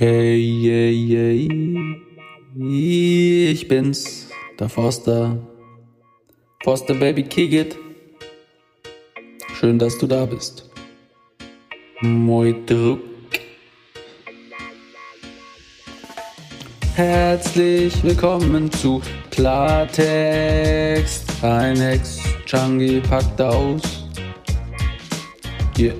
Hey, hey, hey, ich bin's, der Forster. Forster Baby Kick it. Schön, dass du da bist. Moi Druck. Herzlich willkommen zu Klartext. Ein Ex-Changi packt aus. Yeah.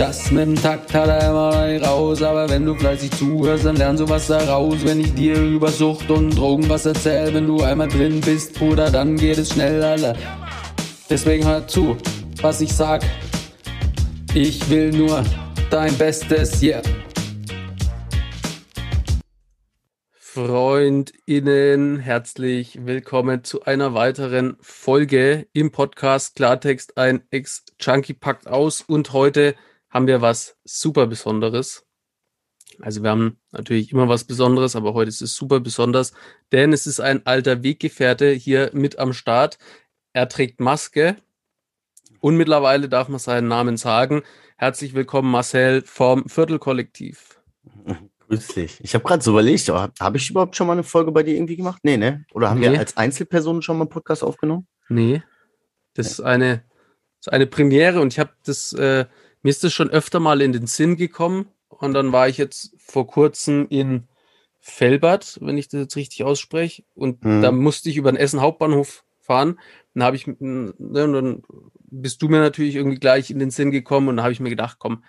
Das mit dem Takt hat er immer raus, aber wenn du fleißig zuhörst, dann lernst du was daraus. Wenn ich dir über Sucht und Drogen was erzähl, wenn du einmal drin bist, Bruder, dann geht es schnell, Alter. Deswegen hör zu, was ich sag. Ich will nur dein Bestes, yeah. FreundInnen, herzlich willkommen zu einer weiteren Folge im Podcast Klartext. Ein Ex-Junkie packt aus und heute haben wir was super Besonderes. Also wir haben natürlich immer was Besonderes, aber heute ist es super besonders, denn es ist ein alter Weggefährte hier mit am Start. Er trägt Maske und mittlerweile darf man seinen Namen sagen. Herzlich willkommen, Marcel vom Viertelkollektiv. Grüß dich. Ich habe gerade so überlegt, habe hab ich überhaupt schon mal eine Folge bei dir irgendwie gemacht? Nee, ne? Oder haben Nee. wir als Einzelpersonen schon mal einen Podcast aufgenommen? Nee, das ist eine, das ist eine Premiere und ich habe das, äh, mir ist das schon öfter mal in den Sinn gekommen und dann war ich jetzt vor kurzem in Velbert, wenn ich das jetzt richtig ausspreche, und Mhm. da musste ich über den Essen Hauptbahnhof fahren. Dann habe ich, ne, dann bist du mir natürlich irgendwie gleich in den Sinn gekommen und dann habe ich mir gedacht, komm,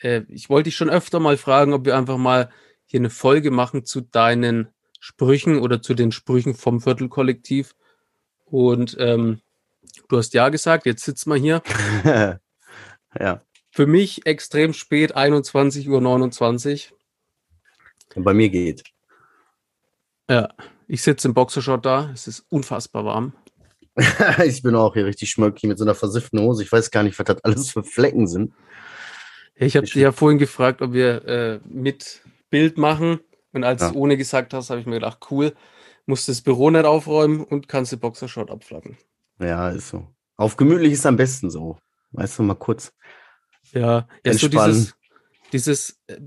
äh, ich wollte dich schon öfter mal fragen, ob wir einfach mal hier eine Folge machen zu deinen Sprüchen oder zu den Sprüchen vom Viertelkollektiv. Und ähm, du hast ja gesagt, jetzt sitzen wir hier. ja. Für mich extrem spät, 21.29 Uhr. Bei mir geht. Ja, ich sitze im Boxershort da. Es ist unfassbar warm. ich bin auch hier richtig schmöckig mit so einer versifften Hose. Ich weiß gar nicht, was das alles für Flecken sind. Ich habe Ich- dich ja vorhin gefragt, ob wir äh, mit Bild machen. Und als Ja. du ohne gesagt hast, habe ich mir gedacht, cool, musst das Büro nicht aufräumen und kannst den Boxershort abflacken. Ja, ist so. Auf gemütlich ist am besten so. Weißt du, mal kurz. Ja, ja so dieses, dieses äh,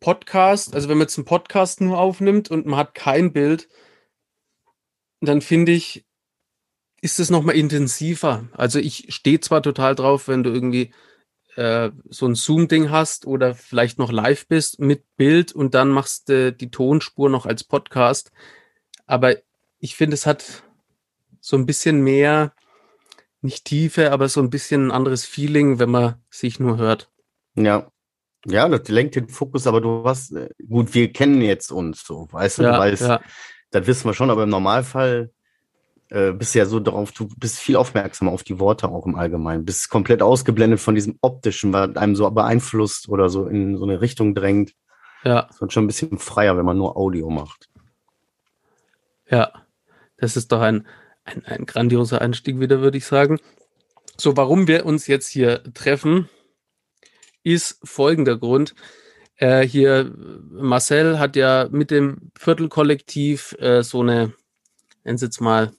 Podcast, also wenn man jetzt einen Podcast nur aufnimmt und man hat kein Bild, dann finde ich, ist es nochmal intensiver. Also ich stehe zwar total drauf, wenn du irgendwie äh, so ein Zoom-Ding hast oder vielleicht noch live bist mit Bild und dann machst du die Tonspur noch als Podcast. Aber ich finde, es hat so ein bisschen mehr, nicht Tiefe, aber so ein bisschen ein anderes Feeling, wenn man sich nur hört. Ja. Ja, das lenkt den Fokus, aber du hast, äh, gut, wir kennen jetzt uns so, weißt du, du Ja, weißt, ja, das wissen wir schon, aber im Normalfall äh, bist du ja so darauf, du bist viel aufmerksamer auf die Worte auch im Allgemeinen, bist komplett ausgeblendet von diesem optischen, was einem so beeinflusst oder so in so eine Richtung drängt. ja, Es wird schon ein bisschen freier, wenn man nur Audio macht. ja. Das ist doch ein, ein, ein grandioser Einstieg wieder, würde ich sagen. So, warum wir uns jetzt hier treffen, ist folgender Grund. Äh, hier, Marcel hat ja mit dem Viertelkollektiv äh, so eine, nennen Sie jetzt mal,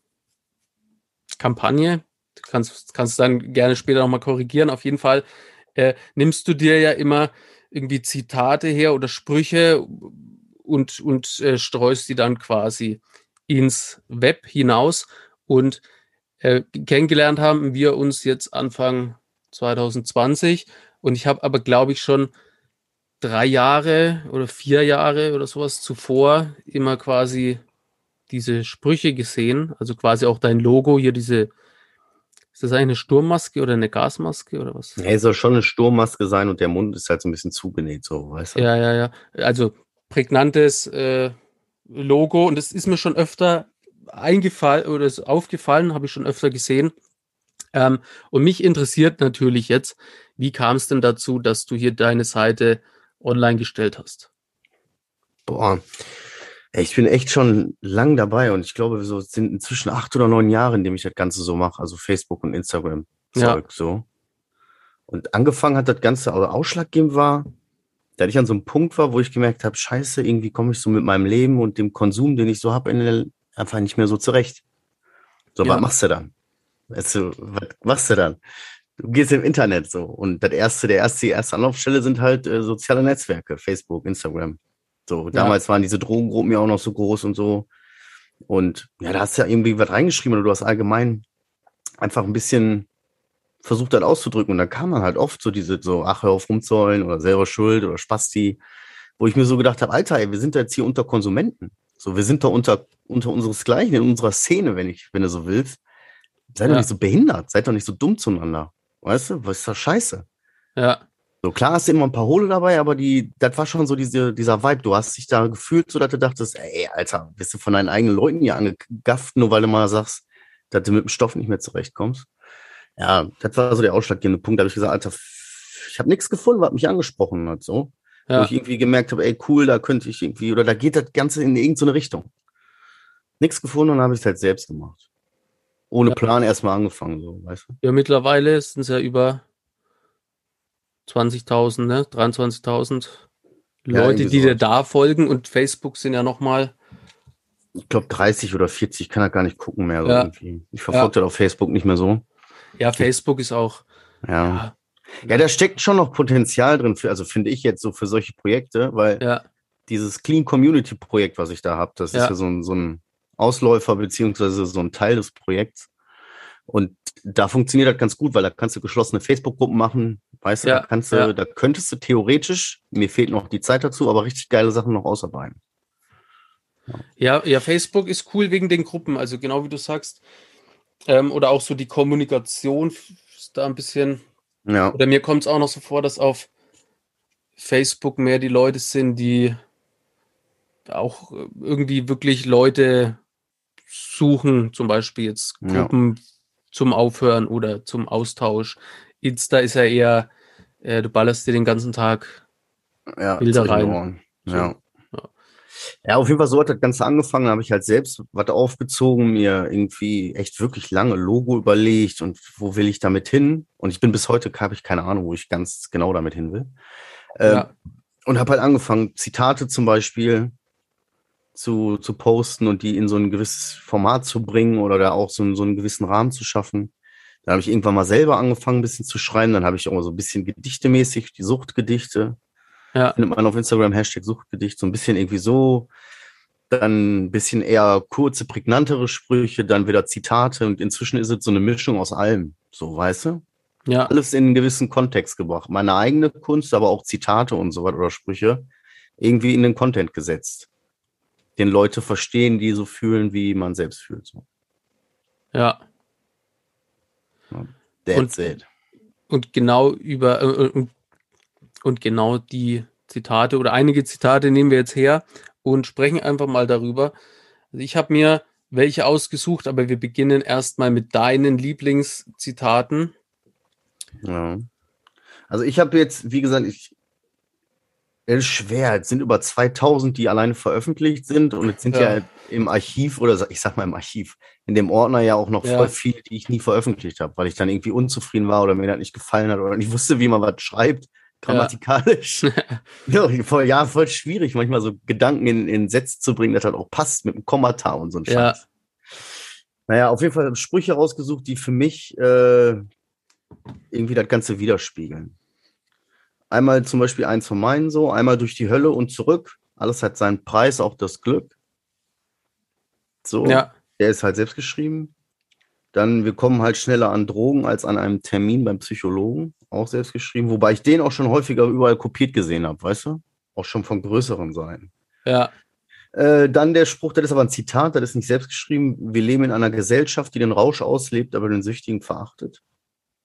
Kampagne. Du kannst, kannst dann gerne später nochmal korrigieren. Auf jeden Fall äh, nimmst du dir ja immer irgendwie Zitate her oder Sprüche und, und äh, streust die dann quasi ins Web hinaus. Und äh, kennengelernt haben wir uns jetzt Anfang 2020. Und ich habe aber, glaube ich, schon drei Jahre oder vier Jahre oder sowas zuvor immer quasi diese Sprüche gesehen. Also quasi auch dein Logo hier, diese, ist das eigentlich eine Sturmmaske oder eine Gasmaske oder was? Es soll schon eine Sturmmaske sein und der Mund ist halt so ein bisschen zugenäht, so, weißt du? Ja, ja, ja. Also prägnantes äh, Logo und es ist mir schon öfter eingefallen oder ist aufgefallen, habe ich schon öfter gesehen. Ähm, und mich interessiert natürlich jetzt, wie kam es denn dazu, dass du hier deine Seite online gestellt hast? Boah. Ich bin echt schon lang dabei und ich glaube, so sind inzwischen acht oder neun Jahre, in dem ich das Ganze so mache, also Facebook und Instagram Ja. So. Und angefangen hat das Ganze, also ausschlaggebend war, da ich an so einem Punkt war, wo ich gemerkt habe, scheiße, irgendwie komme ich so mit meinem Leben und dem Konsum, den ich so habe, einfach nicht mehr so zurecht. So, Ja. was machst du dann? Weißt du, was machst du dann? du gehst im Internet so und das erste, der erste, die erste Anlaufstelle sind halt äh, soziale Netzwerke, Facebook, Instagram. So, damals waren diese Drogengruppen ja auch noch so groß und so. Und ja, da hast du ja irgendwie was reingeschrieben oder du hast allgemein einfach ein bisschen versucht, das auszudrücken. Und da kam man halt oft so diese, so, ach, hör auf rumzollen oder selber schuld oder Spasti, wo ich mir so gedacht habe, Alter, ey, wir sind jetzt hier unter Konsumenten. So, wir sind da unter, unter unseresgleichen in unserer Szene, wenn ich, wenn du so willst. Seid Ja. doch nicht so behindert, seid doch nicht so dumm zueinander. Weißt du, was ist das scheiße? Ja, So klar hast du immer ein paar Hohle dabei, aber die, das war schon so diese, dieser Vibe. Du hast dich da gefühlt, so dass du dachtest, ey, Alter, bist du von deinen eigenen Leuten hier angegafft, nur weil du mal sagst, dass du mit dem Stoff nicht mehr zurechtkommst. Ja, das war so der ausschlaggebende Punkt. Da habe ich gesagt, Alter, ich habe nichts gefunden, was mich angesprochen hat, so. Wo ja, ich irgendwie gemerkt habe, ey, cool, da könnte ich irgendwie, oder da geht das Ganze in irgendeine Richtung. Nichts gefunden und habe ich es halt selbst gemacht. Ohne Ja. Plan erstmal angefangen, so, weißt du? ja, mittlerweile sind es ja über 20.000, ne? 23.000 Ja, Leute, irgendwie die dir sowas. da folgen und Facebook sind ja nochmal, Ich glaube 30 oder 40, kann er gar nicht gucken mehr. So Ja. irgendwie. Ich verfolge das auf Facebook nicht mehr so. ja, Facebook ist auch, Ja. Ja, Ja, da steckt schon noch Potenzial drin, für, also finde ich jetzt so für solche Projekte, weil ja, dieses Clean Community Projekt, was ich da habe, das Ja. ist ja so ein, so ein Ausläufer beziehungsweise so ein Teil des Projekts. Und da funktioniert das ganz gut, weil da kannst du geschlossene Facebook-Gruppen machen, weißt du, Ja, da kannst du, ja. da könntest du theoretisch, mir fehlt noch die Zeit dazu, aber richtig geile Sachen noch ausarbeiten. ja, ja, Facebook ist cool wegen den Gruppen, also genau wie du sagst, ähm, oder auch so die Kommunikation ist da ein bisschen, Ja, oder mir kommt es auch noch so vor, dass auf Facebook mehr die Leute sind, die auch äh, irgendwie wirklich Leute suchen, zum Beispiel jetzt Ja. Gruppen zum Aufhören oder zum Austausch. Insta ist ja eher, äh, du ballerst dir den ganzen Tag. ja, Bilder rein. So, Ja. Ja. Auf jeden Fall so hat das Ganze angefangen. Da habe ich halt selbst was aufgezogen, mir irgendwie echt wirklich lange Logo überlegt und wo will ich damit hin? Und ich bin bis heute, habe ich keine Ahnung, wo ich ganz genau damit hin will. Ähm, Ja. Und habe halt angefangen, Zitate zum Beispiel zu, zu posten und die in so ein gewisses Format zu bringen oder da auch so, einen- so einen gewissen Rahmen zu schaffen. Dann habe ich irgendwann mal selber angefangen, ein bisschen zu schreiben. Dann habe ich auch mal so ein bisschen gedichtemäßig, die Suchtgedichte Ja, findet man auf Instagram Hashtag Suchtgedicht, so ein bisschen irgendwie so. Dann ein bisschen eher kurze, prägnantere Sprüche, dann wieder Zitate und inzwischen ist es so eine Mischung aus allem. So, weißt du? ja, Alles in einen gewissen Kontext gebracht. Meine eigene Kunst, aber auch Zitate und so weiter oder Sprüche irgendwie in den Content gesetzt. Den Leute verstehen, die so fühlen, wie man selbst fühlt. So. ja. That's Und- it. Und genau über äh, und, und genau die Zitate oder einige Zitate nehmen wir jetzt her und sprechen einfach mal darüber. Also ich habe mir welche ausgesucht, aber wir beginnen erstmal mit deinen Lieblingszitaten. Ja. Also ich habe jetzt, wie gesagt, ich, es ist schwer. Es sind über 2000, die alleine veröffentlicht sind und es sind ja, Ja. im Archiv oder ich sag mal im Archiv, in dem Ordner ja auch noch Ja. voll viel, die ich nie veröffentlicht habe, weil ich dann irgendwie unzufrieden war oder mir das nicht gefallen hat oder nicht wusste, wie man was schreibt, grammatikalisch. Ja, voll, ja, voll schwierig, manchmal so Gedanken in, in Sätze zu bringen, das halt auch passt mit einem Kommata und so ein Ja. Scheiß. Naja, auf jeden Fall Sprüche rausgesucht, die für mich äh, irgendwie das Ganze widerspiegeln. Einmal zum Beispiel eins von meinen so, einmal durch die Hölle und zurück. Alles hat seinen Preis, auch das Glück. So, Ja, der ist halt selbst geschrieben. Dann, wir kommen halt schneller an Drogen als an einem Termin beim Psychologen, auch selbst geschrieben. Wobei ich den auch schon häufiger überall kopiert gesehen habe, weißt du? Auch schon von größeren Seiten. ja, Äh, dann der Spruch, das ist aber ein Zitat, das ist nicht selbst geschrieben. Wir leben in einer Gesellschaft, die den Rausch auslebt, aber den Süchtigen verachtet.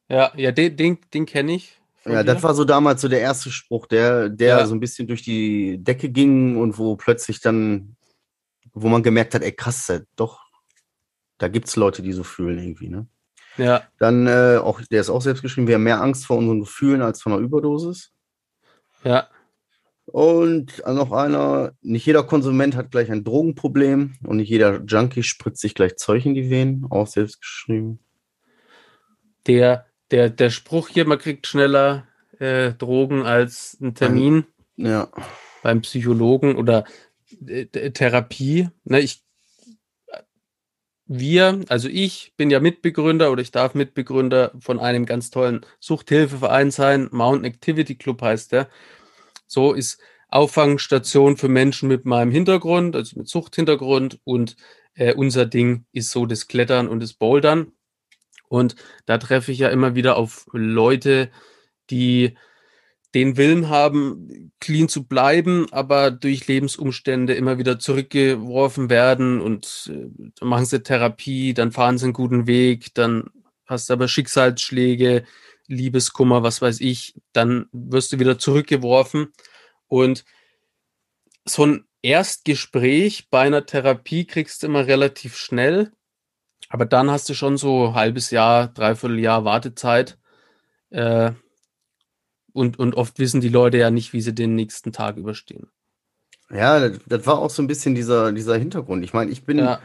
ja, ja, den, den, den kenne ich. Ja, dir. das war so damals so der erste Spruch, der, der Ja. so ein bisschen durch die Decke ging und wo plötzlich dann, wo man gemerkt hat, ey krass, doch, da gibt's Leute, die so fühlen irgendwie, ne? Ja, Dann, äh, auch, der ist auch selbst geschrieben, wir haben mehr Angst vor unseren Gefühlen als vor einer Überdosis. ja, Und noch einer, nicht jeder Konsument hat gleich ein Drogenproblem und nicht jeder Junkie spritzt sich gleich Zeug in die Venen, auch selbst geschrieben. der, der, der Spruch hier, man kriegt schneller äh, Drogen als ein Termin. Ja, beim Psychologen oder äh, Therapie. Ne, ich, wir, also ich bin ja Mitbegründer oder ich darf Mitbegründer von einem ganz tollen Suchthilfeverein sein. Mountain Activity Club heißt der. So ist Auffangstation für Menschen mit meinem Hintergrund, also mit Suchthintergrund und äh, unser Ding ist so das Klettern und das Bouldern. Und da treffe ich ja immer wieder auf Leute, die den Willen haben, clean zu bleiben, aber durch Lebensumstände immer wieder zurückgeworfen werden und äh, machen sie Therapie, dann fahren sie einen guten Weg, dann hast du aber Schicksalsschläge, Liebeskummer, was weiß ich, dann wirst du wieder zurückgeworfen und so ein Erstgespräch bei einer Therapie kriegst du immer relativ schnell, aber dann hast du schon so ein halbes Jahr, dreiviertel Jahr Wartezeit. Äh, und, und oft wissen die Leute ja nicht, wie sie den nächsten Tag überstehen. Ja, das, das war auch so ein bisschen dieser, dieser Hintergrund. Ich meine, ich bin ja.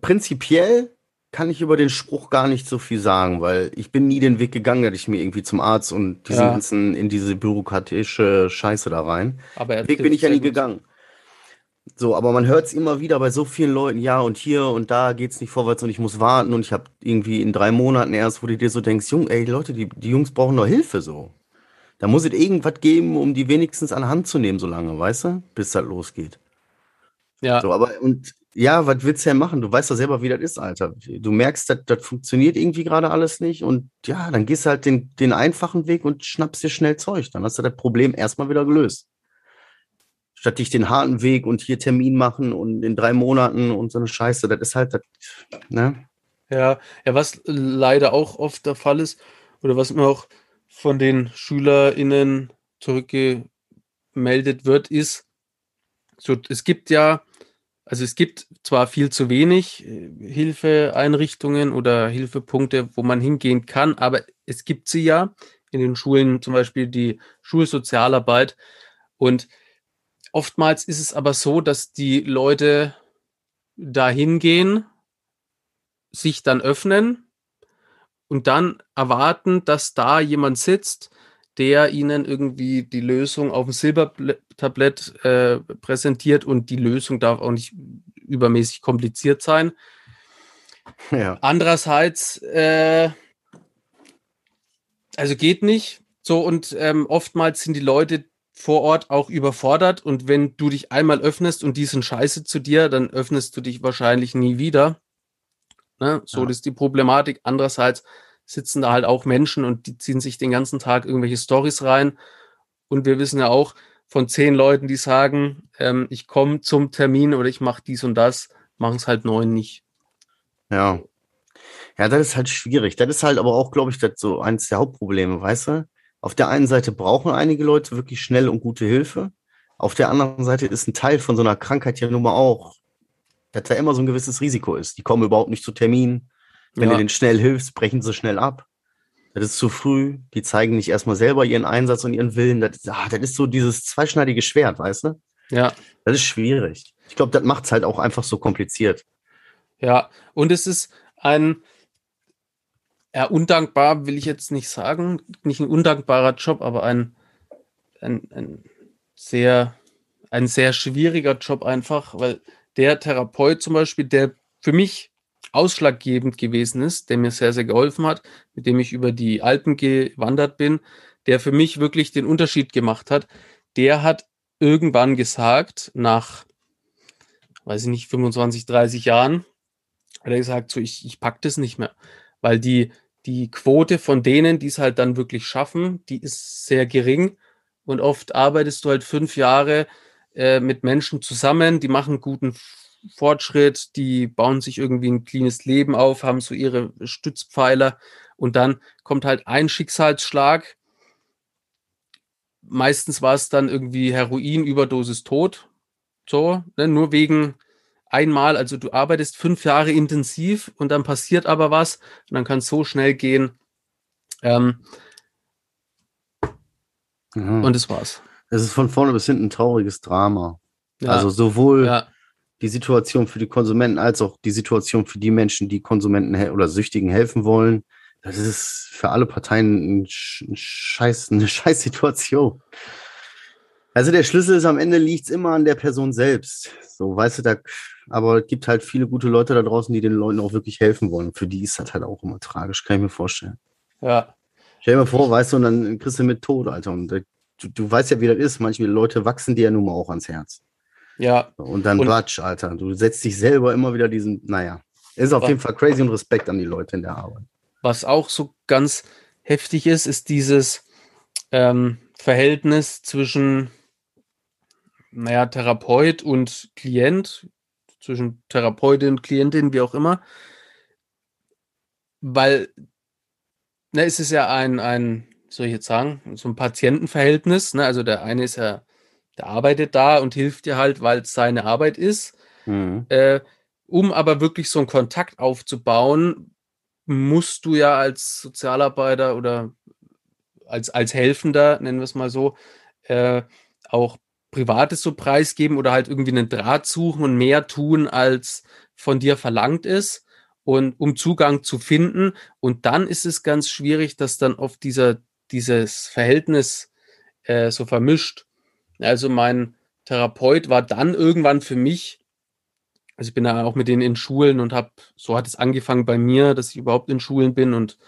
prinzipiell kann ich über den Spruch gar nicht so viel sagen, weil ich bin nie den Weg gegangen, dass ich mir irgendwie zum Arzt und diesen ja. ganzen in diese bürokratische Scheiße da rein. Aber den Weg bin ich ja nie gegangen. So, aber man hört es immer wieder bei so vielen Leuten, ja, und hier und da geht es nicht vorwärts und ich muss warten und ich habe irgendwie in drei Monaten erst, wo du dir so denkst, Jung, ey, Leute, die, die Jungs brauchen doch Hilfe so. Da muss es irgendwas geben, um die wenigstens an Hand zu nehmen, so lange, weißt du, bis das losgeht. Ja. So, aber und ja, was willst du denn machen? Du weißt doch selber, wie das ist, Alter. Du merkst, das, das funktioniert irgendwie gerade alles nicht und ja, dann gehst du halt den, den einfachen Weg und schnappst dir schnell Zeug. Dann hast du das Problem erstmal wieder gelöst statt dich den harten Weg und hier Termin machen und in drei Monaten und so eine Scheiße. Das ist halt, das, ne? Ja, ja, was leider auch oft der Fall ist, oder was mir auch von den SchülerInnen zurückgemeldet wird, ist, so, es gibt ja, also es gibt zwar viel zu wenig äh, Hilfeeinrichtungen oder Hilfepunkte, wo man hingehen kann, aber es gibt sie ja in den Schulen, zum Beispiel die Schulsozialarbeit. Und Oftmals ist es aber so, dass die Leute dahin gehen, sich dann öffnen und dann erwarten, dass da jemand sitzt, der ihnen irgendwie die Lösung auf dem Silbertablett äh, präsentiert und die Lösung darf auch nicht übermäßig kompliziert sein. Ja. Andererseits, äh, also geht nicht. So und ähm, oftmals sind die Leute, vor Ort auch überfordert und wenn du dich einmal öffnest und die sind scheiße zu dir, dann öffnest du dich wahrscheinlich nie wieder. Ne? So ja. ist die Problematik. Andererseits sitzen da halt auch Menschen und die ziehen sich den ganzen Tag irgendwelche Stories rein. Und wir wissen ja auch von zehn Leuten, die sagen, ähm, ich komme zum Termin oder ich mache dies und das, machen es halt neun nicht. Ja. Ja, das ist halt schwierig. Das ist halt aber auch, glaube ich, das so eins der Hauptprobleme, weißt du? Auf der einen Seite brauchen einige Leute wirklich schnell und gute Hilfe. Auf der anderen Seite ist ein Teil von so einer Krankheit ja nun mal auch, dass da immer so ein gewisses Risiko ist. Die kommen überhaupt nicht zu Terminen. Wenn ja. du denen schnell hilfst, brechen sie schnell ab. Das ist zu früh. Die zeigen nicht erstmal selber ihren Einsatz und ihren Willen. Das, ah, das ist so dieses zweischneidige Schwert, weißt du? Ja. Das ist schwierig. Ich glaube, das macht es halt auch einfach so kompliziert. Ja, und es ist ein, ja, undankbar will ich jetzt nicht sagen, nicht ein undankbarer Job, aber ein, ein, ein sehr, ein sehr schwieriger Job einfach, weil der Therapeut zum Beispiel, der für mich ausschlaggebend gewesen ist, der mir sehr, sehr geholfen hat, mit dem ich über die Alpen gewandert bin, der für mich wirklich den Unterschied gemacht hat, der hat irgendwann gesagt, nach, weiß ich nicht, 25, 30 Jahren, hat er gesagt, so, ich, ich pack das nicht mehr, weil die, die Quote von denen, die es halt dann wirklich schaffen, die ist sehr gering. Und oft arbeitest du halt fünf Jahre äh, mit Menschen zusammen, die machen guten Fortschritt, die bauen sich irgendwie ein cleanes Leben auf, haben so ihre Stützpfeiler und dann kommt halt ein Schicksalsschlag. Meistens war es dann irgendwie Heroin, Überdosis, Tod. So, ne? nur wegen einmal, also du arbeitest fünf Jahre intensiv und dann passiert aber was und dann kann es so schnell gehen. Ähm, mhm. Und das war's. Es ist von vorne bis hinten ein trauriges Drama. Ja. Also sowohl ja. die Situation für die Konsumenten als auch die Situation für die Menschen, die Konsumenten oder Süchtigen helfen wollen. Das ist für alle Parteien ein Scheiß, eine Scheißsituation. Also der Schlüssel ist am Ende liegt immer an der Person selbst. So, weißt du, da, aber es gibt halt viele gute Leute da draußen, die den Leuten auch wirklich helfen wollen. Für die ist das halt auch immer tragisch, kann ich mir vorstellen. Ja. Stell dir mal vor, weißt du, und dann kriegst du mit Tod, Alter. Und du, du weißt ja, wie das ist. Manche Leute wachsen dir ja nun mal auch ans Herz. Ja. Und dann Und- Batsch, Alter. Du setzt dich selber immer wieder diesen, naja. Ist auf jeden Fall crazy und Respekt an die Leute in der Arbeit. Was auch so ganz heftig ist, ist dieses ähm, Verhältnis zwischen, naja, Therapeut und Klient, zwischen Therapeutin und Klientin, wie auch immer. Weil, ne, es ist ja ein, ein, wie soll ich jetzt sagen, so ein Patientenverhältnis. Ne? Also der eine ist ja, der arbeitet da und hilft dir halt, weil es seine Arbeit ist. Mhm. Äh, um aber wirklich so einen Kontakt aufzubauen, musst du ja als Sozialarbeiter oder als, als Helfender, nennen wir es mal so, äh, auch Privates so preisgeben oder halt irgendwie einen Draht suchen und mehr tun, als von dir verlangt ist und um Zugang zu finden. Und dann ist es ganz schwierig, dass dann oft dieser, dieses Verhältnis äh, so vermischt. Also mein Therapeut war dann irgendwann für mich also ich bin da auch mit denen in Schulen und habe, so hat es angefangen bei mir, dass ich überhaupt in Schulen bin und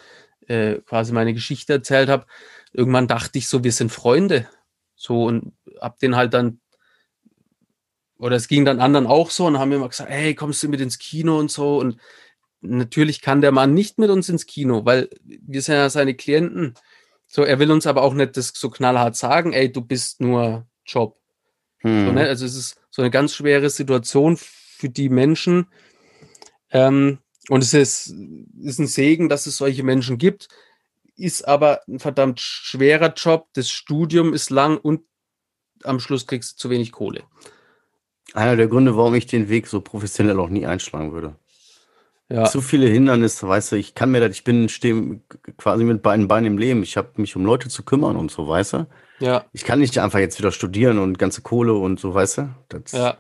äh, quasi meine Geschichte erzählt habe. Irgendwann dachte ich so, wir sind Freunde. So und hab den halt dann, oder es ging dann anderen auch so und haben mir immer gesagt, hey, kommst du mit ins Kino und so. Und natürlich kann der Mann nicht mit uns ins Kino, weil wir sind ja seine Klienten. So, er will uns aber auch nicht das so knallhart sagen, ey, du bist nur Job. So, Mhm. ne? Also es ist so eine ganz schwere Situation für die Menschen. Ähm, und es ist, ist ein Segen, dass es solche Menschen gibt, ist aber ein verdammt schwerer Job. Das Studium ist lang und am Schluss kriegst du zu wenig Kohle. Einer der Gründe, warum ich den Weg so professionell auch nie einschlagen würde. Ja, Zu viele Hindernisse, weißt du, ich kann mir das, ich bin stehe quasi mit beiden Beinen im Leben. Ich habe mich um Leute zu kümmern und so, weißt du. ja, Ich kann nicht einfach jetzt wieder studieren und ganze Kohle und so, weißt du. Das ja,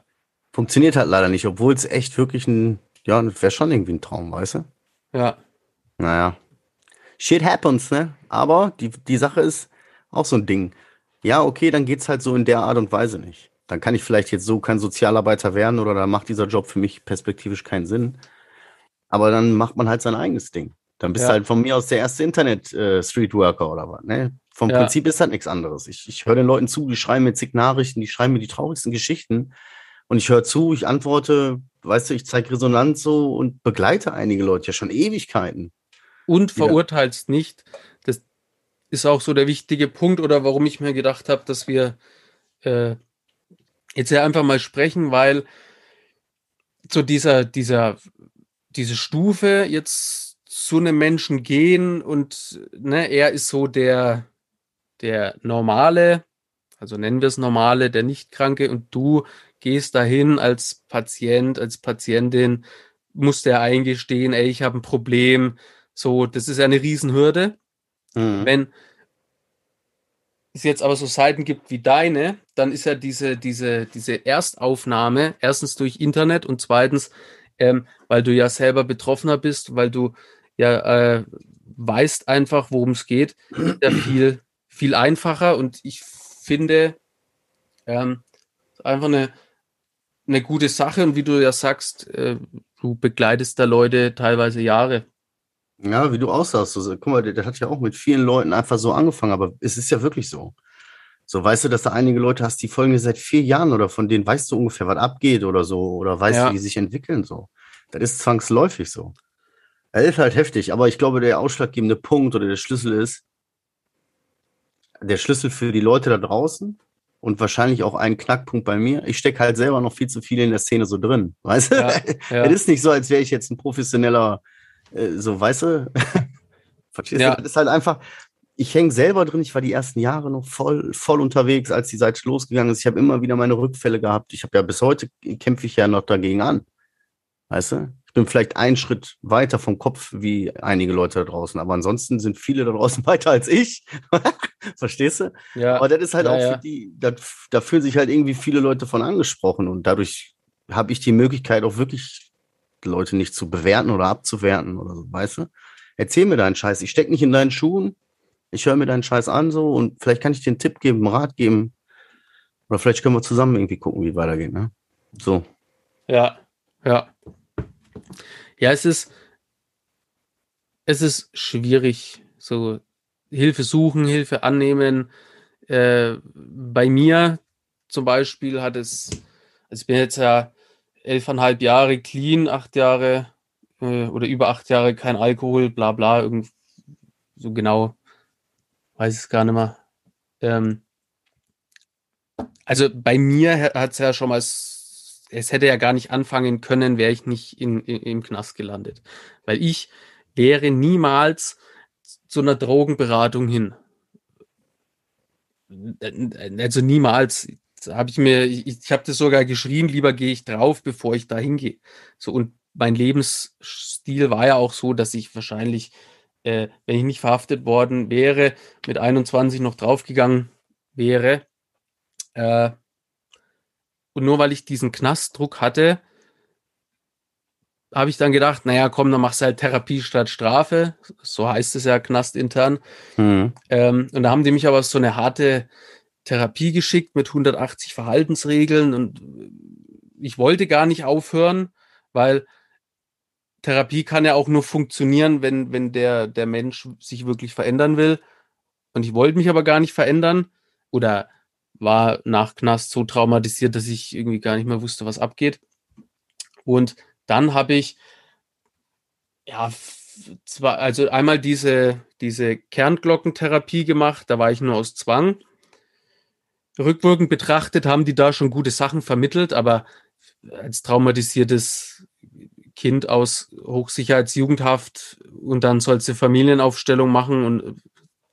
funktioniert halt leider nicht, obwohl es echt wirklich ein, ja, wäre schon irgendwie ein Traum, weißt du. ja, Naja. Shit happens, ne? Aber die, die Sache ist auch so ein Ding. Ja, okay, dann geht's halt so in der Art und Weise nicht. Dann kann ich vielleicht jetzt so kein Sozialarbeiter werden oder dann macht dieser Job für mich perspektivisch keinen Sinn. Aber dann macht man halt sein eigenes Ding. Dann bist Ja. du halt von mir aus der erste Internet-Streetworker oder was, ne? Vom Ja. Prinzip ist halt nichts anderes. Ich, ich höre den Leuten zu, die schreiben mir zig Nachrichten, die schreiben mir die traurigsten Geschichten. Und ich höre zu, ich antworte, weißt du, ich zeige Resonanz so und begleite einige Leute ja schon Ewigkeiten. Und Ja. verurteilst nicht. Das ist auch so der wichtige Punkt oder warum ich mir gedacht habe, dass wir äh, jetzt ja einfach mal sprechen, weil so dieser, dieser, diese Stufe jetzt zu einem Menschen gehen und ne, er ist so der, der Normale, also nennen wir es Normale, der Nicht-Kranke und du gehst dahin als Patient, als Patientin, musst dir eingestehen, ey, ich habe ein Problem, so, das ist ja eine Riesenhürde. Mhm. Wenn es jetzt aber so Seiten gibt wie deine, dann ist ja diese, diese, diese Erstaufnahme erstens durch Internet und zweitens, ähm, weil du ja selber Betroffener bist, weil du ja äh, weißt einfach, worum es geht, ist ja viel, viel einfacher und ich finde, ähm, einfach eine, eine gute Sache und wie du ja sagst, äh, du begleitest da Leute teilweise Jahre. Ja, wie du aussahst. Also, guck mal, der, der hat ja auch mit vielen Leuten einfach so angefangen, aber es ist ja wirklich so. So, weißt du, dass du einige Leute hast, die folgen dir seit vier Jahren oder von denen weißt du ungefähr, was abgeht oder so, oder weißt, Ja. wie die sich entwickeln, so. Das ist zwangsläufig so. Er ist halt heftig, aber ich glaube, der ausschlaggebende Punkt oder der Schlüssel ist, der Schlüssel für die Leute da draußen und wahrscheinlich auch ein Knackpunkt bei mir. Ich stecke halt selber noch viel zu viel in der Szene so drin, weißt du? Ja, ja. Es ist nicht so, als wäre ich jetzt ein professioneller, so, weißt du? Verstehst Ja. du? Das ist halt einfach, ich hänge selber drin. Ich war die ersten Jahre noch voll, voll unterwegs, als die Seite losgegangen ist. Ich habe immer wieder meine Rückfälle gehabt. Ich habe ja bis heute kämpfe ich ja noch dagegen an. Weißt du? Ich bin vielleicht einen Schritt weiter vom Kopf wie einige Leute da draußen, aber ansonsten sind viele da draußen weiter als ich. Verstehst du? ja. Aber das ist halt Ja, auch ja. für die, da, da fühlen sich halt irgendwie viele Leute von angesprochen und dadurch habe ich die Möglichkeit auch wirklich Leute nicht zu bewerten oder abzuwerten oder so, weißt du? Erzähl mir deinen Scheiß. Ich steck nicht in deinen Schuhen. Ich höre mir deinen Scheiß an so und vielleicht kann ich dir einen Tipp geben, einen Rat geben. Oder vielleicht können wir zusammen irgendwie gucken, wie weitergeht, ne? So. Ja, ja. Ja, es ist, es ist schwierig, so Hilfe suchen, Hilfe annehmen. Äh, bei mir zum Beispiel hat es, also ich bin jetzt ja elfeinhalb Jahre clean, acht Jahre äh, oder über acht Jahre kein Alkohol, bla bla, irgend, so genau weiß es gar nicht mehr. Ähm, also bei mir hat es ja schon mal, es hätte ja gar nicht anfangen können, wäre ich nicht in, in, im Knast gelandet. Weil ich wäre niemals zu einer Drogenberatung hin. Also niemals. Habe ich mir, ich, ich habe das sogar geschrien, lieber gehe ich drauf, bevor ich da hingehe. So, und mein Lebensstil war ja auch so, dass ich wahrscheinlich, äh, wenn ich nicht verhaftet worden wäre, mit 21 noch draufgegangen wäre. Äh, und nur weil ich diesen Knastdruck hatte, habe ich dann gedacht, naja, komm, dann machst du halt Therapie statt Strafe. So heißt es ja knastintern. Mhm. Ähm, und da haben die mich aber so eine harte Therapie geschickt mit 180 Verhaltensregeln und ich wollte gar nicht aufhören, weil Therapie kann ja auch nur funktionieren, wenn, wenn der, der Mensch sich wirklich verändern will. Und ich wollte mich aber gar nicht verändern oder war nach Knast so traumatisiert, dass ich irgendwie gar nicht mehr wusste, was abgeht. Und dann habe ich, ja, zwar, also einmal diese, diese Kernglockentherapie gemacht, da war ich nur aus Zwang. Rückwirkend betrachtet haben die da schon gute Sachen vermittelt, aber als traumatisiertes Kind aus Hochsicherheitsjugendhaft und dann sollst du Familienaufstellung machen und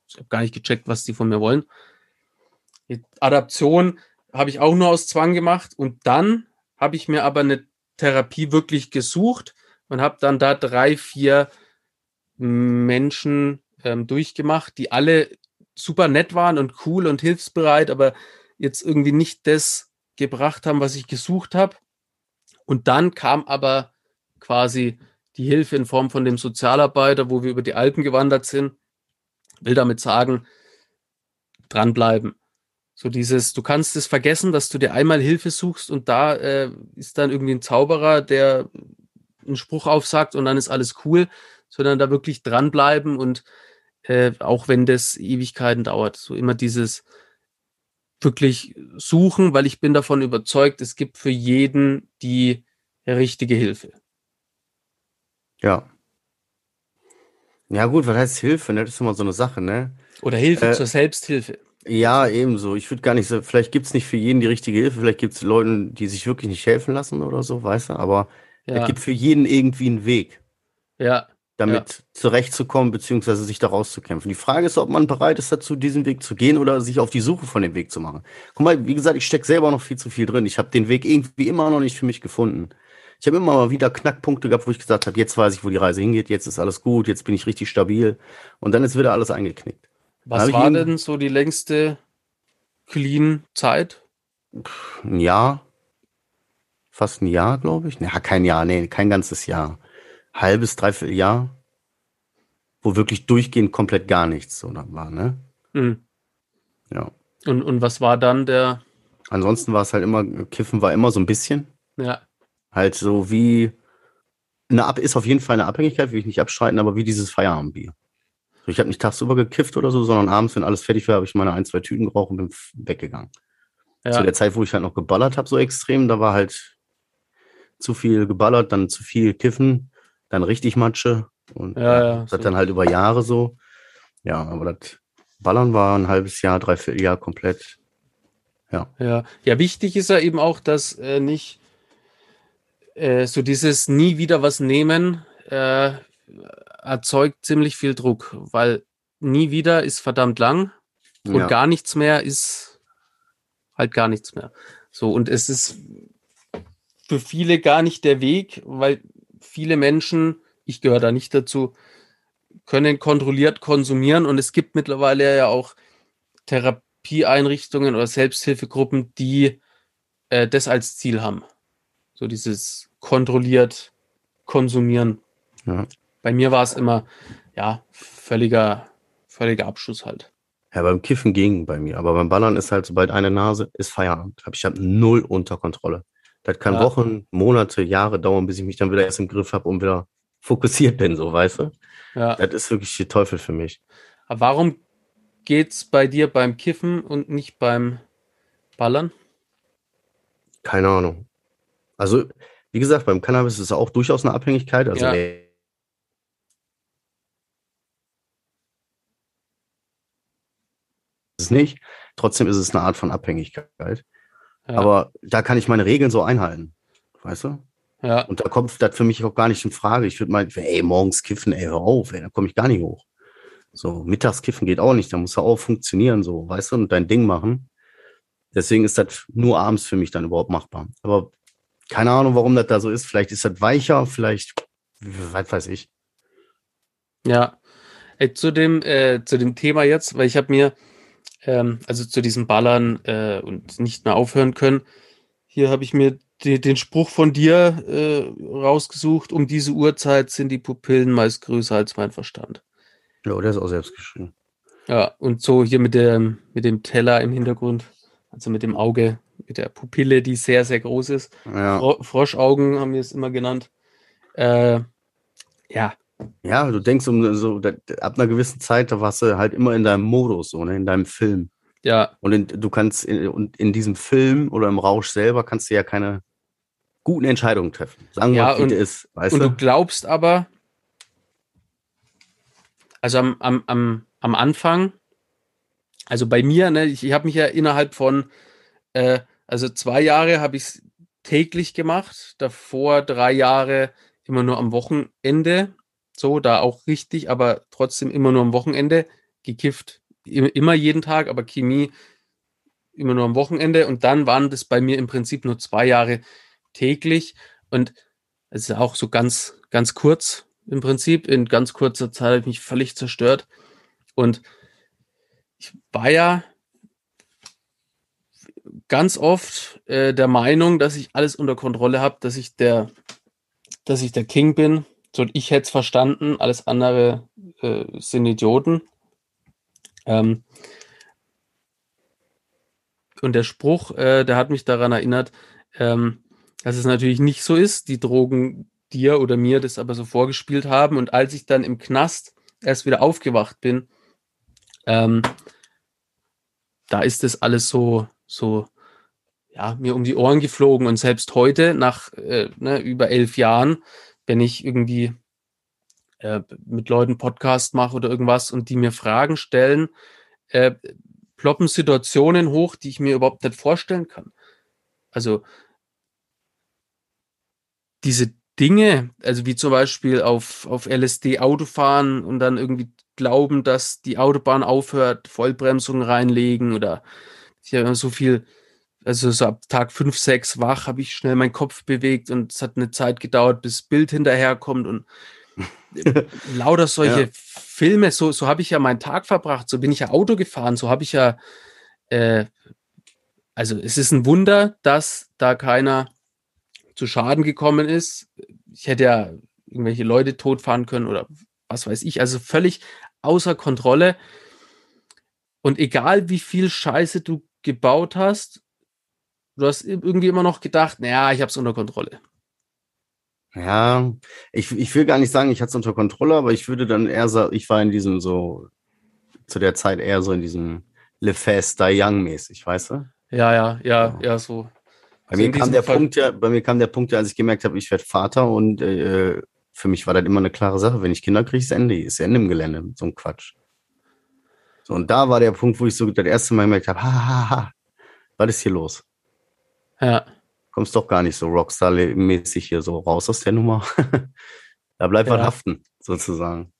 ich habe gar nicht gecheckt, was die von mir wollen. Adaption habe ich auch nur aus Zwang gemacht und dann habe ich mir aber eine Therapie wirklich gesucht und habe dann da drei, vier Menschen ähm, durchgemacht, die alle super nett waren und cool und hilfsbereit, aber jetzt irgendwie nicht das gebracht haben, was ich gesucht habe. Und dann kam aber quasi die Hilfe in Form von dem Sozialarbeiter, wo wir über die Alpen gewandert sind. Will damit sagen, dranbleiben. So dieses, du kannst es vergessen, dass du dir einmal Hilfe suchst und da äh, ist dann irgendwie ein Zauberer, der einen Spruch aufsagt und dann ist alles cool, sondern da wirklich dranbleiben und äh, auch wenn das Ewigkeiten dauert, so immer dieses wirklich suchen, weil ich bin davon überzeugt, es gibt für jeden die richtige Hilfe. Ja. Ja, gut, was heißt Hilfe? Ne? Das ist immer so eine Sache, ne? Oder Hilfe äh, zur Selbsthilfe. Ja, ebenso. Ich würde gar nicht so, vielleicht gibt es nicht für jeden die richtige Hilfe, vielleicht gibt es Leute, die sich wirklich nicht helfen lassen oder so, weißt du, aber ja. es gibt für jeden irgendwie einen Weg. Ja. Damit ja. zurechtzukommen, beziehungsweise sich da rauszukämpfen. Die Frage ist, ob man bereit ist dazu, diesen Weg zu gehen oder sich auf die Suche von dem Weg zu machen. Guck mal, wie gesagt, ich stecke selber noch viel zu viel drin. Ich habe den Weg irgendwie immer noch nicht für mich gefunden. Ich habe immer mal wieder Knackpunkte gehabt, wo ich gesagt habe, jetzt weiß ich, wo die Reise hingeht, jetzt ist alles gut, jetzt bin ich richtig stabil und dann ist wieder alles eingeknickt. Was war denn so die längste Clean-Zeit? Ein Jahr. Fast ein Jahr, glaube ich. Ja, kein Jahr, nee, kein ganzes Jahr. Halbes, dreiviertel Jahr. Wo wirklich durchgehend komplett gar nichts so war, ne? Mhm. Ja. Und, und was war dann der. Ansonsten war es halt immer, Kiffen war immer so ein bisschen. Ja. Halt so wie. Eine Ab ist auf jeden Fall eine Abhängigkeit, will ich nicht abstreiten, aber wie dieses Feierabendbier. Ich habe nicht tagsüber gekifft oder so, sondern abends, wenn alles fertig war, habe ich meine ein, zwei Tüten geraucht und bin weggegangen. Ja. Zu der Zeit, wo ich halt noch geballert habe, so extrem, da war halt zu viel geballert, dann zu viel kiffen, dann richtig Matsche. Und ja, ja, das so. dann halt über Jahre so. Ja, aber das Ballern war ein halbes Jahr, dreiviertel Jahr komplett. Ja. Ja, ja wichtig ist ja eben auch, dass äh, nicht äh, so dieses nie wieder was nehmen äh, erzeugt ziemlich viel Druck, weil nie wieder ist verdammt lang und ja. gar nichts mehr ist halt gar nichts mehr. So, und es ist für viele gar nicht der Weg, weil viele Menschen, ich gehöre da nicht dazu, können kontrolliert konsumieren und es gibt mittlerweile ja auch Therapieeinrichtungen oder Selbsthilfegruppen, die äh, das als Ziel haben. So dieses kontrolliert konsumieren. Ja. Bei mir war es immer, ja, völliger, völliger Abschuss halt. Ja, beim Kiffen ging bei mir, aber beim Ballern ist halt, sobald eine Nase ist Feierabend. Ich habe null unter Kontrolle. Das kann Ja. Wochen, Monate, Jahre dauern, bis ich mich dann wieder erst im Griff habe und wieder fokussiert bin, so weißt du? Ja. Das ist wirklich der Teufel für mich. Aber warum geht's bei dir beim Kiffen und nicht beim Ballern? Keine Ahnung. Also, wie gesagt, beim Cannabis ist es auch durchaus eine Abhängigkeit. Also, Ja. nee, ist es nicht. Trotzdem ist es eine Art von Abhängigkeit. Ja. Aber da kann ich meine Regeln so einhalten. Weißt du? ja, Und da kommt das für mich auch gar nicht in Frage. Ich würde mal, ey, morgens kiffen, ey, hör auf, ey, da komme ich gar nicht hoch. So, mittags kiffen geht auch nicht, da muss er auch funktionieren, so, weißt du, und dein Ding machen. Deswegen ist das nur abends für mich dann überhaupt machbar. Aber keine Ahnung, warum das da so ist. Vielleicht ist das weicher, vielleicht, was weiß ich. ja. Ey, zu dem, äh, zu dem Thema jetzt, weil ich habe mir, ähm, also zu diesem Ballern äh, und nicht mehr aufhören können, hier habe ich mir die, den Spruch von dir äh, rausgesucht, um diese Uhrzeit sind die Pupillen meist größer als mein Verstand. Ja, der ist auch selbst geschrieben. Ja, und so hier mit dem, mit dem Teller im Hintergrund, also mit dem Auge, mit der Pupille, die sehr, sehr groß ist. Ja. Fro Froschaugen haben wir es immer genannt. Äh, ja, ja, du denkst um so, ab einer gewissen Zeit, da warst du halt immer in deinem Modus, so, ne, in deinem Film. ja, Und in, du kannst in, und in diesem Film oder im Rausch selber kannst du ja keine guten Entscheidungen treffen. Sagen wir Ja, mal, wie ist, weißt und du? du glaubst aber, also am, am, am, am Anfang, also bei mir, ne, ich, ich habe mich ja innerhalb von, äh, also zwei Jahre habe ich es täglich gemacht, davor drei Jahre immer nur am Wochenende, so, da auch richtig, aber trotzdem immer nur am Wochenende, gekifft, immer jeden Tag, aber Chemie immer nur am Wochenende und dann waren das bei mir im Prinzip nur zwei Jahre täglich und es ist auch so ganz, ganz kurz im Prinzip. In ganz kurzer Zeit habe ich mich völlig zerstört. Und ich war ja ganz oft äh, der Meinung, dass ich alles unter Kontrolle habe, dass ich der, dass ich der King bin. So, ich hätte es verstanden, alles andere äh, sind Idioten. Ähm, und der Spruch, äh, der hat mich daran erinnert, ähm, dass es natürlich nicht so ist, die Drogen dir oder mir das aber so vorgespielt haben. Und als ich dann im Knast erst wieder aufgewacht bin, ähm, da ist das alles so, so, ja, mir um die Ohren geflogen. Und selbst heute, nach äh, ne, über elf Jahren, wenn ich irgendwie äh, mit Leuten Podcast mache oder irgendwas und die mir Fragen stellen, äh, ploppen Situationen hoch, die ich mir überhaupt nicht vorstellen kann. Also diese Dinge, also wie zum Beispiel auf, auf LSD Auto fahren und dann irgendwie glauben, dass die Autobahn aufhört, Vollbremsung reinlegen oder ich habe so viel, also so ab Tag 5, 6 wach, habe ich schnell meinen Kopf bewegt und es hat eine Zeit gedauert, bis das Bild hinterherkommt und lauter solche Ja. Filme, so, so habe ich ja meinen Tag verbracht, so bin ich ja Auto gefahren, so habe ich ja, äh, also es ist ein Wunder, dass da keiner zu Schaden gekommen ist. Ich hätte ja irgendwelche Leute totfahren können oder was weiß ich, also völlig außer Kontrolle. Und egal wie viel Scheiße du gebaut hast, du hast irgendwie immer noch gedacht, naja, ich habe es unter Kontrolle. Ja, ich, ich will gar nicht sagen, ich hatte es unter Kontrolle, aber ich würde dann eher sagen, ich war in diesem so, zu der Zeit eher so in diesem Live Fast, Die Young mäßig, weißt du? Ja, ja, ja, Ja. ja, so. Bei So mir kam der Fall- Punkt ja, bei mir kam der Punkt ja, als ich gemerkt habe, ich werde Vater und äh, für mich war das immer eine klare Sache, wenn ich Kinder kriege, ist Ende, ist Ende im Gelände, so ein Quatsch. So, und da war der Punkt, wo ich so das erste Mal gemerkt habe, ha, ha, ha, was ist hier los? Ja, Kommst doch gar nicht so Rockstar-mäßig hier so raus aus der Nummer. da bleibt was Ja. haften, sozusagen.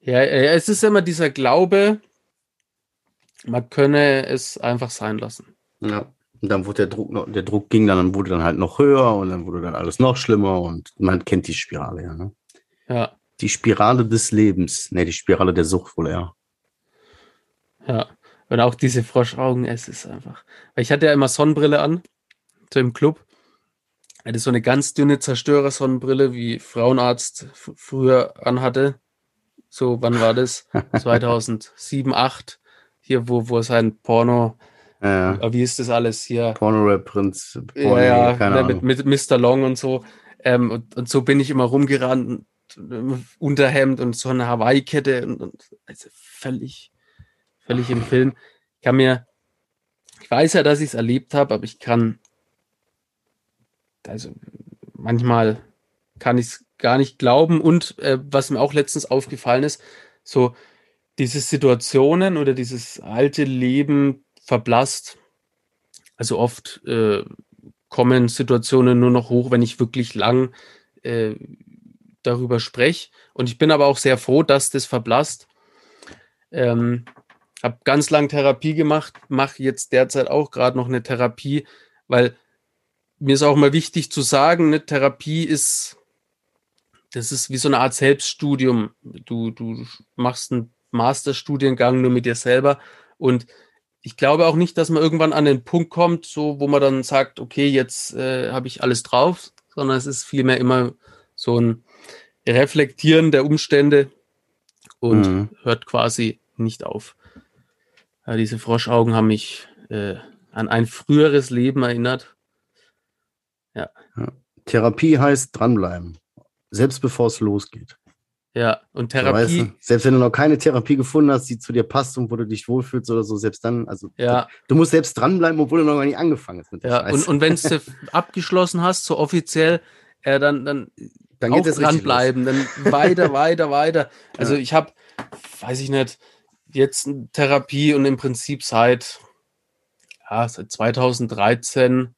ja, ja, es ist immer dieser Glaube, man könne es einfach sein lassen. Ja. Und dann wurde der Druck noch, der Druck ging dann, dann wurde dann halt noch höher und dann wurde dann alles noch schlimmer und man kennt die Spirale, ja. Ne? Ja, Die Spirale des Lebens. Ne, die Spirale der Sucht wohl eher. ja. Und auch diese Froschaugen, es ist einfach. Weil ich hatte ja immer Sonnenbrille an, so im Club. Ich hatte so eine ganz dünne Zerstörer-Sonnenbrille, wie Frauenarzt früher anhatte. So, wann war das? 2007, 8. hier, wo, wo sein Porno, Ja, äh, wie ist das alles hier? Porno-Rap-Prinz, Ja, Porno, ja, keine ne, mit, mit Mr. Long und so. Ähm, und, und so bin ich immer rumgerannt, und, Unterhemd und so eine Hawaii-Kette und, und also völlig, völlig im Film. Ich kann mir, ich weiß ja, dass ich es erlebt habe, aber ich kann, also manchmal kann ich es gar nicht glauben. Und äh, was mir auch letztens aufgefallen ist, so diese Situationen oder dieses alte Leben verblasst. Also oft äh, kommen Situationen nur noch hoch, wenn ich wirklich lang äh, darüber spreche. Und ich bin aber auch sehr froh, dass das verblasst. Ähm, habe ganz lang Therapie gemacht, mache jetzt derzeit auch gerade noch eine Therapie, weil mir ist auch mal wichtig zu sagen, ne, Therapie ist, das ist wie so eine Art Selbststudium. Du, du machst einen Masterstudiengang nur mit dir selber und ich glaube auch nicht, dass man irgendwann an den Punkt kommt, so wo man dann sagt, okay, jetzt äh, habe ich alles drauf, sondern es ist vielmehr immer so ein Reflektieren der Umstände und Mhm. hört quasi nicht auf. Ja, diese Froschaugen haben mich äh, an ein früheres Leben erinnert. Therapie heißt dranbleiben. Selbst bevor es losgeht. Ja, und So, weißt Therapie, du? Selbst wenn du noch keine Therapie gefunden hast, die zu dir passt und wo du dich wohlfühlst oder so, selbst dann, also ja, du musst selbst dranbleiben, obwohl du noch gar nicht angefangen hast mit der ja, Scheiße. und, und wenn du abgeschlossen hast, so offiziell, äh, dann, dann dann auch geht es richtig dranbleiben, dann weiter, weiter, weiter. Also Ja. ich habe, weiß ich nicht, jetzt eine Therapie und im Prinzip seit, ja, seit 2013 oder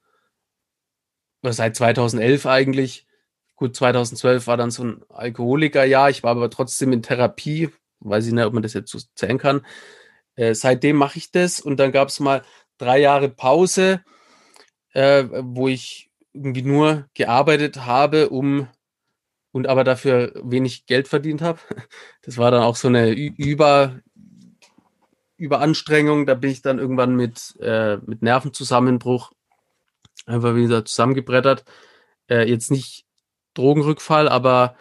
seit 2011 eigentlich. Gut, 2012 war dann so ein Alkoholikerjahr. Ich war aber trotzdem in Therapie. Weiß ich nicht, ob man das jetzt so zählen kann. Äh, seitdem mache ich das und dann gab es mal drei Jahre Pause, äh, wo ich irgendwie nur gearbeitet habe, um und aber dafür wenig Geld verdient habe. Das war dann auch so eine Über, Überanstrengung. Da bin ich dann irgendwann mit, äh, mit Nervenzusammenbruch einfach wieder zusammengebrettert. Äh, jetzt nicht Drogenrückfall, aber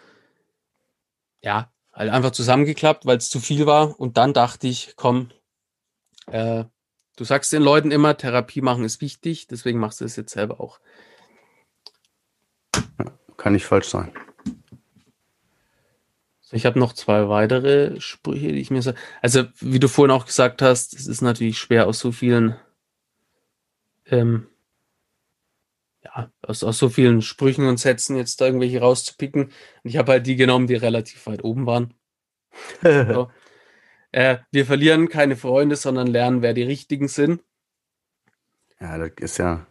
ja, halt einfach zusammengeklappt, weil es zu viel war. Und dann dachte ich, komm, äh, du sagst den Leuten immer, Therapie machen ist wichtig, deswegen machst du es jetzt selber auch. Kann nicht falsch sein. So, Ich habe noch zwei weitere Sprüche, die ich mir so. Also, wie du vorhin auch gesagt hast, es ist natürlich schwer aus so vielen, ähm, ja, aus, aus so vielen Sprüchen und Sätzen jetzt da irgendwelche rauszupicken. Und ich habe halt die genommen, die relativ weit oben waren. So. Äh, wir verlieren keine Freunde, sondern lernen, wer die richtigen sind. Ja, das ist ja.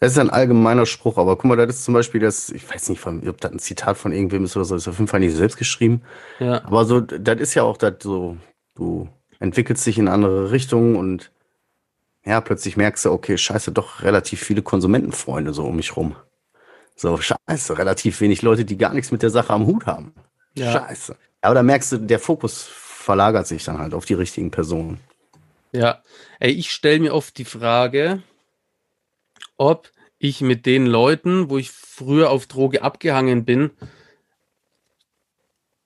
Das ist ein allgemeiner Spruch, aber guck mal, das ist zum Beispiel das, ich weiß nicht, ob das ein Zitat von irgendwem ist oder so, ist auf jeden Fall nicht selbst geschrieben. Ja, Aber so, das ist ja auch das so, du entwickelst dich in andere Richtungen und ja, plötzlich merkst du, okay, scheiße, doch relativ viele Konsumentenfreunde so um mich rum. So, scheiße, relativ wenig Leute, die gar nichts mit der Sache am Hut haben. Ja. Scheiße. Aber da merkst du, der Fokus verlagert sich dann halt auf die richtigen Personen. ja. Ey, ich stelle mir oft die Frage, ob ich mit den Leuten, wo ich früher auf Droge abgehangen bin,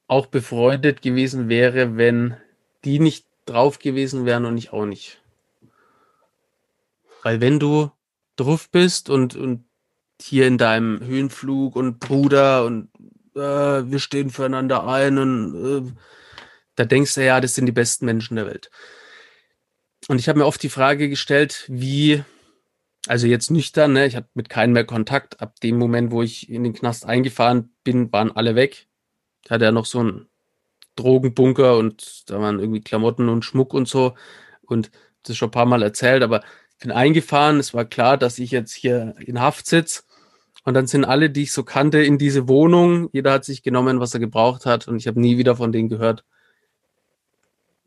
auch befreundet gewesen wäre, wenn die nicht drauf gewesen wären und ich auch nicht. Weil wenn du drauf bist und, und hier in deinem Höhenflug und Bruder und äh, wir stehen füreinander ein und äh, da denkst du ja, das sind die besten Menschen der Welt. Und ich habe mir oft die Frage gestellt, wie, also jetzt nüchtern, ne, ich hatte mit keinem mehr Kontakt. Ab dem Moment, wo ich in den Knast eingefahren bin, waren alle weg. Ich hatte ja noch so einen Drogenbunker und da waren irgendwie Klamotten und Schmuck und so. Und das schon ein paar Mal erzählt, aber bin eingefahren. Es war klar, dass ich jetzt hier in Haft sitze. Und dann sind alle, die ich so kannte, in diese Wohnung. Jeder hat sich genommen, was er gebraucht hat. Und ich habe nie wieder von denen gehört.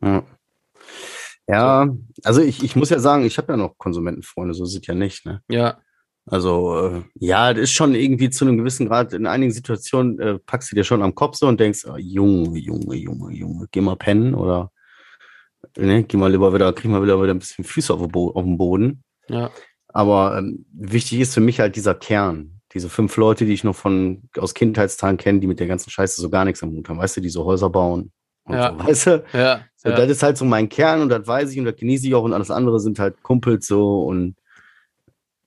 Ja. Ja, also ich, ich muss ja sagen, ich habe ja noch Konsumentenfreunde, so es ja nicht, ne? Ja, Also, äh, ja, das ist schon irgendwie zu einem gewissen Grad, in einigen Situationen äh, packst du dir schon am Kopf so und denkst, oh, Junge, Junge, Junge, Junge, geh mal pennen oder ne, geh mal lieber wieder, krieg mal wieder, wieder ein bisschen Füße auf, auf den Boden. ja, Aber ähm, wichtig ist für mich halt dieser Kern. Diese fünf Leute, die ich noch von aus Kindheitstagen kenne, die mit der ganzen Scheiße so gar nichts am Hut haben, weißt du, die so Häuser bauen, Und Ja. so, weißt du? Ja, So, ja. Das ist halt so mein Kern und das weiß ich und das genieße ich auch und alles andere sind halt Kumpels so und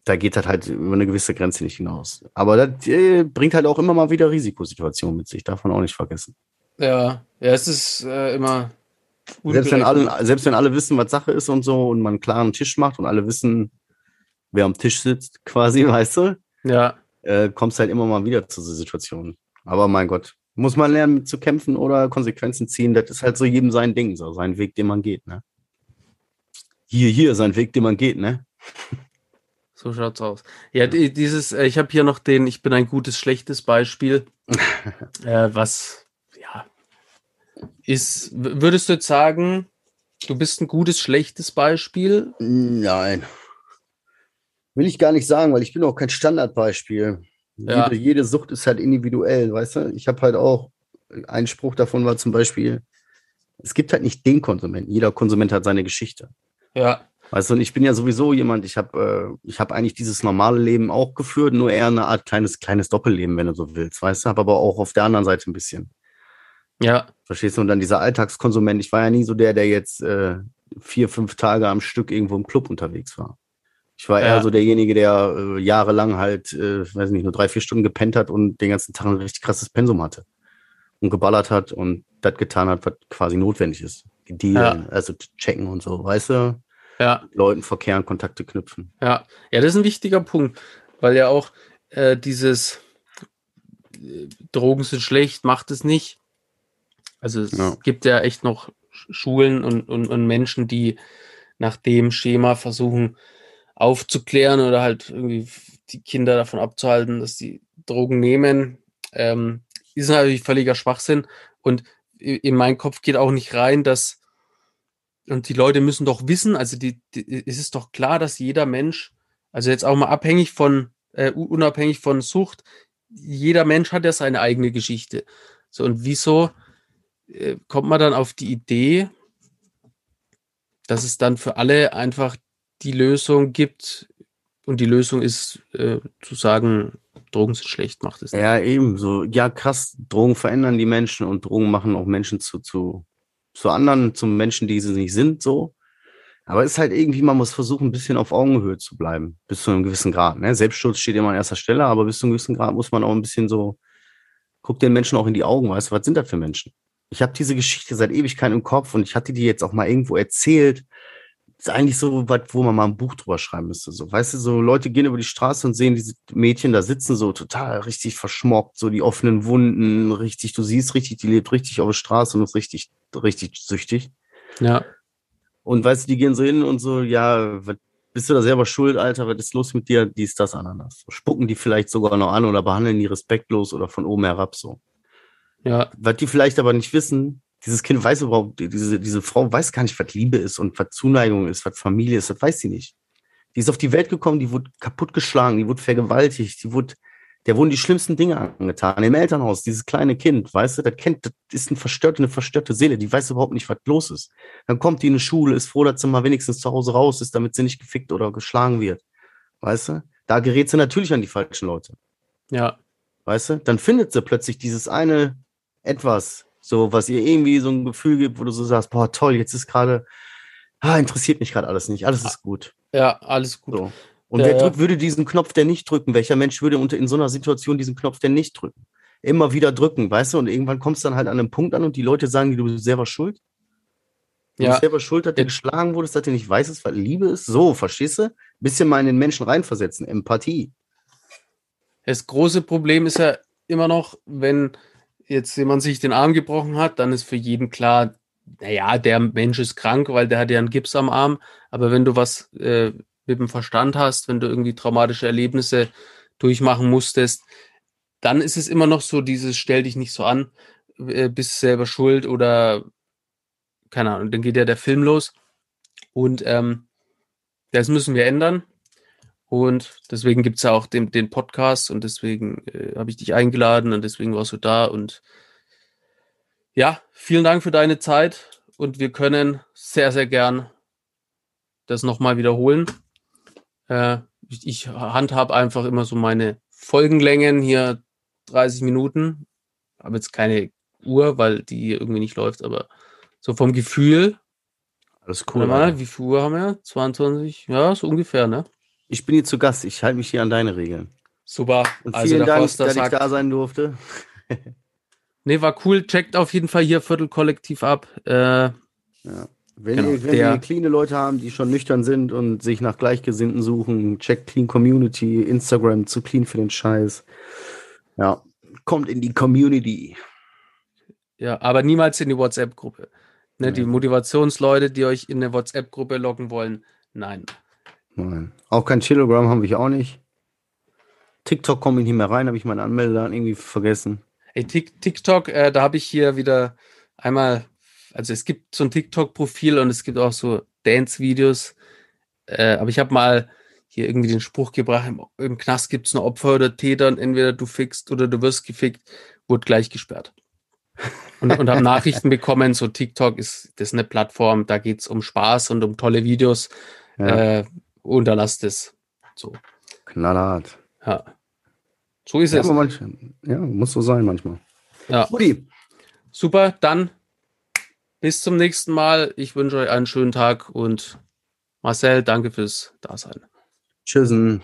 da geht das halt über eine gewisse Grenze nicht hinaus. Aber das äh, bringt halt auch immer mal wieder Risikosituationen mit sich, darf man auch nicht vergessen. ja, ja, es ist äh, immer. Selbst wenn, alle, selbst wenn alle wissen, was Sache ist und so und man einen klaren Tisch macht und alle wissen, wer am Tisch sitzt, quasi, weißt du, Ja, äh, kommst halt immer mal wieder zu so Situationen. Aber mein Gott, muss man lernen zu kämpfen oder Konsequenzen ziehen, das ist halt so jedem sein Ding, so sein Weg, den man geht, ne? Hier, hier, sein Weg, den man geht, ne? so schaut's aus. Ja, die, dieses, äh, ich habe hier noch den, ich bin ein gutes, schlechtes Beispiel. äh, was, ist, würdest du jetzt sagen, du bist ein gutes, schlechtes Beispiel? Nein. Will ich gar nicht sagen, weil ich bin auch kein Standardbeispiel. Ja. Jede, jede Sucht ist halt individuell, weißt du? Ich habe halt auch, ein Spruch davon war zum Beispiel, es gibt halt nicht den Konsumenten. Jeder Konsument hat seine Geschichte. Ja, Weißt du, und ich bin ja sowieso jemand, ich habe äh, ich hab eigentlich dieses normale Leben auch geführt, nur eher eine Art kleines, kleines Doppelleben, wenn du so willst, weißt du? Habe aber auch auf der anderen Seite ein bisschen. Ja, Verstehst du? Und dann dieser Alltagskonsument, ich war ja nie so der, der jetzt äh, vier, fünf Tage am Stück irgendwo im Club unterwegs war. Ich war eher Ja. so derjenige, der äh, jahrelang halt, äh, weiß nicht, nur drei, vier Stunden gepennt hat und den ganzen Tag ein richtig krasses Pensum hatte. Und geballert hat und das getan hat, was quasi notwendig ist. Dealen, also checken und so, weißt du? ja. Mit Leuten verkehren, Kontakte knüpfen. Ja, ja, das ist ein wichtiger Punkt, weil ja auch äh, dieses äh, Drogen sind schlecht, macht es nicht. Also es Ja. gibt ja echt noch Sch- Schulen und, und, und Menschen, die nach dem Schema versuchen aufzuklären oder halt irgendwie die Kinder davon abzuhalten, dass die Drogen nehmen. Ähm, ist natürlich völliger Schwachsinn und in meinen Kopf geht auch nicht rein, dass und die Leute müssen doch wissen, also die, die, es ist doch klar, dass jeder Mensch, also jetzt auch mal abhängig von, äh, unabhängig von Sucht, jeder Mensch hat ja seine eigene Geschichte. So, und wieso kommt man dann auf die Idee, dass es dann für alle einfach die Lösung gibt und die Lösung ist, äh, zu sagen, Drogen sind schlecht, macht es nicht. Ja, eben so. Ja, krass. Drogen verändern die Menschen und Drogen machen auch Menschen zu, zu, zu anderen, zu Menschen, die sie nicht sind, so. Aber es ist halt irgendwie, man muss versuchen, ein bisschen auf Augenhöhe zu bleiben, bis zu einem gewissen Grad. Ne? Selbstschutz steht immer an erster Stelle, aber bis zu einem gewissen Grad muss man auch ein bisschen so, guck den Menschen auch in die Augen, weißt du, was sind das für Menschen? Ich habe diese Geschichte seit Ewigkeit im Kopf und ich hatte die jetzt auch mal irgendwo erzählt. ist eigentlich so was, wo man mal ein Buch drüber schreiben müsste. So, weißt du, so Leute gehen über die Straße und sehen diese Mädchen da sitzen, so total richtig verschmockt, so die offenen Wunden, richtig, du siehst richtig, die lebt richtig auf der Straße und ist richtig, richtig süchtig. Ja, Und weißt du, die gehen so hin und so, ja, bist du da selber schuld, Alter, was ist los mit dir? Dies, das, Ananas. Spucken die vielleicht sogar noch an oder behandeln die respektlos oder von oben herab so. Ja, Was die vielleicht aber nicht wissen, dieses Kind weiß überhaupt, diese, diese Frau weiß gar nicht, was Liebe ist und was Zuneigung ist, was Familie ist, das weiß sie nicht. Die ist auf die Welt gekommen, die wurde kaputtgeschlagen, die wurde vergewaltigt, die wurde, der wurden die schlimmsten Dinge angetan. Im Elternhaus, dieses kleine Kind, weißt du, das Kind, das ist eine verstörte, eine verstörte Seele, die weiß überhaupt nicht, was los ist. Dann kommt die in eine Schule, ist froh, dass sie mal wenigstens zu Hause raus ist, damit sie nicht gefickt oder geschlagen wird. Weißt du? Da gerät sie natürlich an die falschen Leute. ja, Weißt du? Dann findet sie plötzlich dieses eine etwas, so was ihr irgendwie so ein Gefühl gibt, wo du so sagst, boah, toll, jetzt ist gerade, ah, interessiert mich gerade alles nicht, alles ist gut. ja, alles gut. So. Und Ja, wer ja. drückt, würde diesen Knopf denn nicht drücken? Welcher Mensch würde unter in so einer Situation diesen Knopf denn nicht drücken? Immer wieder drücken, weißt du? Und irgendwann kommst du dann halt an einen Punkt an und die Leute sagen, du bist selber schuld. Du Ja. bist selber schuld, dass du Ja. geschlagen wurdest, dass du nicht weißt, was Liebe ist. So, verstehst du? Bisschen mal in den Menschen reinversetzen, Empathie. Das große Problem ist ja immer noch, wenn jetzt jemand sich den Arm gebrochen hat, dann ist für jeden klar, naja, der Mensch ist krank, weil der hat ja einen Gips am Arm. Aber wenn du was äh, mit dem Verstand hast, wenn du irgendwie traumatische Erlebnisse durchmachen musstest, dann ist es immer noch so dieses stell dich nicht so an, äh, bist selber schuld oder keine Ahnung, dann geht ja der Film los. Und ähm, das müssen wir ändern. Und deswegen gibt es ja auch den, den Podcast und deswegen äh, habe ich dich eingeladen und deswegen warst du da. Und ja, vielen Dank für deine Zeit und wir können sehr, sehr gern das nochmal wiederholen. Äh, ich ich handhab einfach immer so meine Folgenlängen hier 30 Minuten. Habe jetzt keine Uhr, weil die irgendwie nicht läuft, aber so vom Gefühl. Alles Cool, mal, wie viel Uhr haben wir? 22? Ja, so ungefähr, ne? Ich bin hier zu Gast. Ich halte mich hier an deine Regeln. Super. Und also vielen Dank, Forster dass ich sagt, da sein durfte. nee, war cool. Checkt auf jeden Fall hier Viertelkollektiv ab. Äh, Wenn, Genau, ihr, wenn der- ihr cleane Leute haben, die schon nüchtern sind und sich nach Gleichgesinnten suchen, checkt Clean Community, Instagram zu clean für den Scheiß. Ja, kommt in die Community. ja, aber niemals in die WhatsApp-Gruppe. Ne, Die Nee. Motivationsleute, die euch in eine WhatsApp-Gruppe locken wollen, nein. Nein. Auch kein Telegram haben wir auch nicht. TikTok komme ich nicht mehr rein, habe ich meine Anmeldedaten irgendwie vergessen. Ey, Tik- TikTok, äh, da habe ich hier wieder einmal, also es gibt so ein TikTok-Profil und es gibt auch so Dance-Videos. Äh, aber ich habe mal hier irgendwie den Spruch gebracht, im, im Knast gibt es nur Opfer oder Täter und entweder du fickst oder du wirst gefickt, wurde gleich gesperrt. Und, und habe Nachrichten bekommen, so TikTok ist das ist eine Plattform, da geht es um Spaß und um tolle Videos. Ja, Äh, unterlasst es. So, knallhart. ja. So ist Ja, es. aber manch, ja, muss so sein manchmal. Ja. Guti. Super, dann bis zum nächsten Mal. Ich wünsche euch einen schönen Tag und Marcel, danke fürs Dasein. Tschüssen.